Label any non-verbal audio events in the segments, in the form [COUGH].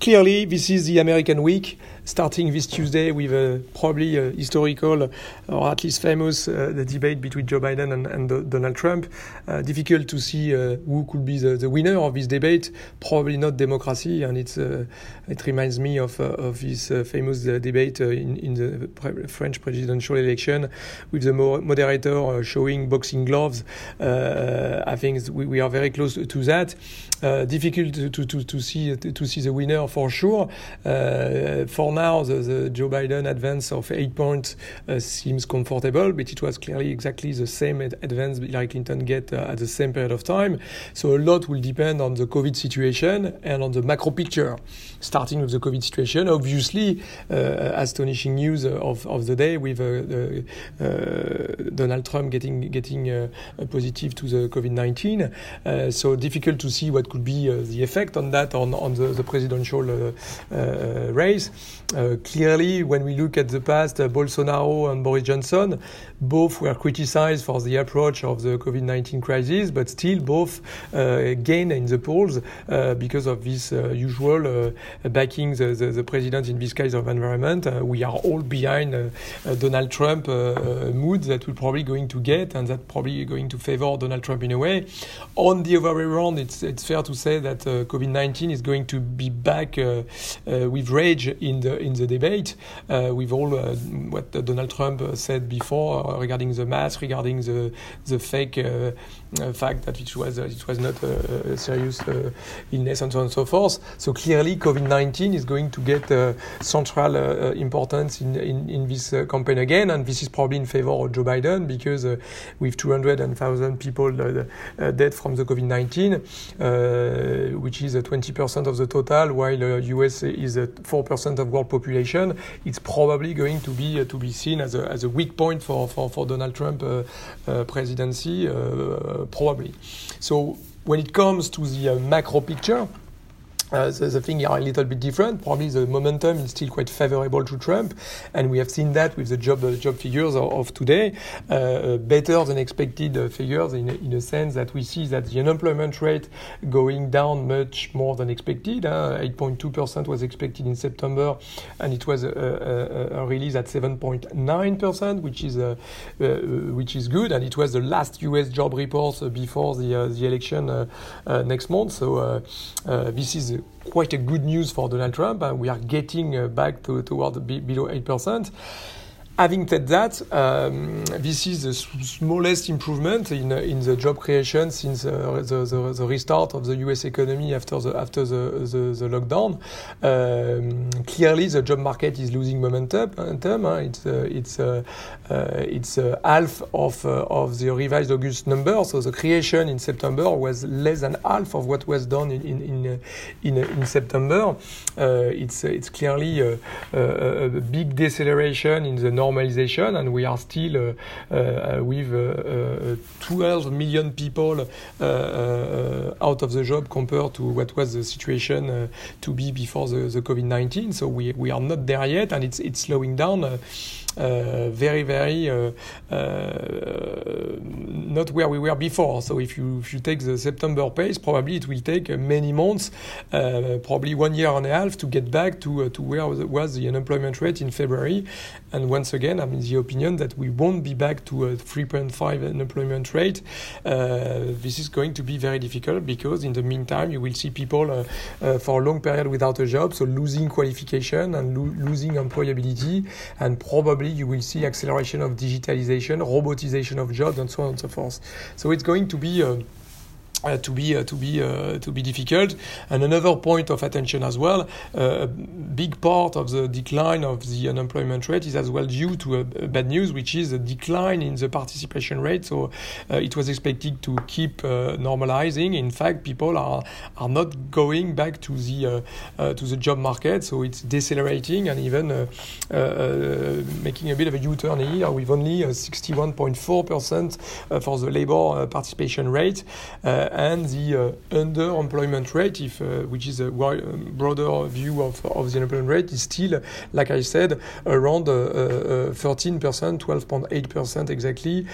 clearly, this is the American week starting this Tuesday with a probably a historical or at least famous uh, the debate between Joe Biden and, and Donald Trump. Uh, difficult to see uh, who could be the, the, winner of this debate. Probably not democracy, and it's uh, it reminds me of uh, of this uh, famous debate in, in the pre French presidential election with the mo moderator showing boxing gloves. I think we, we, are very close to that. difficult to, to, to, see to see the winner for sure. for now now the, the, Joe Biden advance of eight points uh, seems comfortable, but it was clearly exactly the same advance Hillary Clinton get uh, at the same period of time. So a lot will depend on the COVID situation and on the macro picture. Starting with the COVID situation, obviously, uh, astonishing news of, of the day with uh, uh, Donald Trump getting getting uh, positive to the COVID-19. so difficult to see what could be the effect on that on on the, the presidential race. Uh, clearly, when we look at the past, uh, Bolsonaro and Boris Johnson, both were criticized for the approach of the COVID-19 crisis, but still both uh, gained in the polls uh, because of this uh, usual uh, backing the, the, the, president in this kind of environment. we are all behind Donald Trump mood that we're probably going to get, and that probably going to favor Donald Trump in a way. On the other way around, it's, it's fair to say that COVID-19 is going to be back with rage in the Uh, in the debate uh, with all uh, what Donald Trump uh, said before uh, regarding the mask, regarding the the fake uh, fact that it was it was not a serious illness and so on and so forth. So clearly, COVID-19 is going to get central importance in, in, in this campaign again, and this is probably in favor of Joe Biden because with 200,000 people dead from the COVID-19, which is 20% of the total, while the US is 4% of world population, it's probably going to be uh, to be seen as a, as a weak point for, for, for Donald Trump uh, uh, presidency, probably. So when it comes to the macro picture, uh, the, the thing are a little bit different. Probably the momentum is still quite favorable to Trump, and we have seen that with the job uh, job figures of, of today, uh, uh better than expected uh, figures in, in a sense that we see that the unemployment rate going down much more than expected. 8.2% was expected in September, and it was a, a, a release at 7.9%, which is which is good, and it was the last U.S. job report before the the election next month. So this is quite a good news for Donald Trump. we are getting uh, back to, toward below 8%. Having said that, um, this is the smallest improvement in, uh, in the job creation since uh, the, the, the, restart of the U.S. economy after the after the the, the lockdown. Um, clearly, the job market is losing momentum. momentum huh? It's uh, it's uh, uh it's uh, half of of the revised August number. So the creation in September was less than half of what was done in in in, in, September. it's it's clearly a, a, a, big deceleration in the normal normalization, and we are still uh, uh, with uh, 12 million people out of the job compared to what was the situation to be before the, the COVID-19. So we, we are not there yet, and it's, it's slowing down. Uh, very, very uh, uh, not where we were before. So if you if you take the September pace, probably it will take many months, probably one year and a half, to get back to to where was the unemployment rate in February. And once again, I'm in the opinion that we won't be back to a 3.5 unemployment rate. Uh, this is going to be very difficult because in the meantime, you will see people uh, uh, for a long period without a job, so losing qualification and lo losing employability, and probably probably you will see acceleration of digitalization, robotization of jobs, and so on and so forth. So it's going to be uh, uh, to be uh, to be uh, to be difficult. And another point of attention as well, uh, a big part of the decline of the unemployment rate is as well due to a, a bad news, which is a decline in the participation rate. So uh, it was expected to keep uh, normalizing. In fact, people are are not going back to the to the job market, so it's decelerating and even making a bit of a U-turn here with only 61.4 percent for the labor participation rate. And the uh, underemployment rate, if uh, which is a um, broader view of, of the unemployment rate, is still, like I said, around uh, 13%, 12.8% exactly.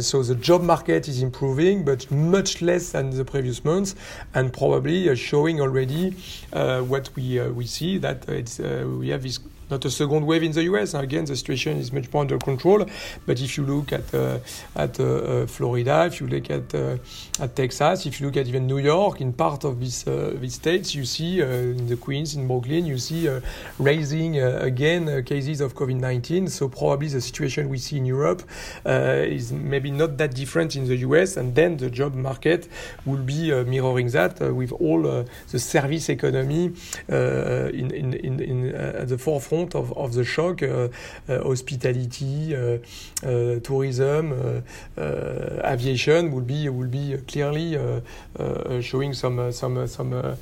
so the job market is improving, but much less than the previous months, and probably showing already what we we see that it's we have this not a second wave in the US. Again, the situation is much more under control. But if you look at uh, at uh, uh, Florida, if you look at uh, at Texas, if you look at even New York, in part of these uh, these states, you see in the Queens, in Brooklyn, you see raising again cases of COVID-19. So probably the situation we see in Europe is maybe not that different in the US, and then the job market will be mirroring that with all the service economy in in in, in the forefront front of, of the shock, uh, uh, hospitality, uh, uh tourism, uh, uh, aviation will be will be clearly showing some some some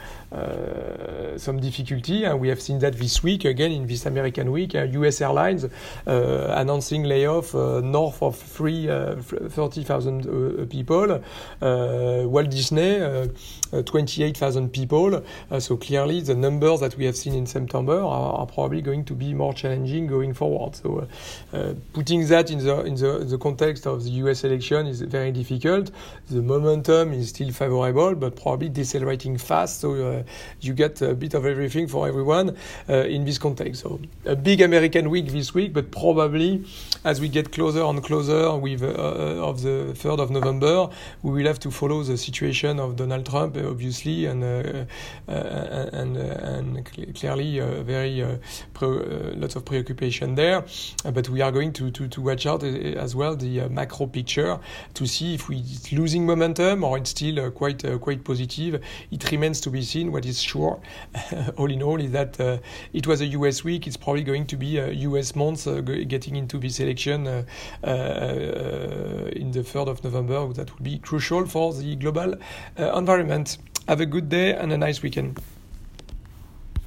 some difficulty. And we have seen that this week again in this American week. U.S. Airlines announcing layoff north of three thirty thousand people. Walt Disney, 28,000 people. so clearly, the numbers that we have seen in September are, are probably going to be more challenging going forward. So uh, uh, putting that in the in the, the context of the US election is very difficult. The momentum is still favorable, but probably decelerating fast. So uh, you get a bit of everything for everyone uh, in this context. So a big American week this week, but probably as we get closer and closer with uh, uh, of the 3rd of November, we will have to follow the situation of Donald Trump, obviously, and and and clearly very uh, lots of preoccupation there. Uh, but we are going to, to, to watch out uh, uh as well the uh, macro picture to see if we, it's losing momentum or it's still uh, quite quite positive. It remains to be seen. What is sure, [LAUGHS] all in all, is that it was a US week. It's probably going to be a US month getting into this election in the 3rd of November. That will be crucial for the global environment. Have a good day and a nice weekend.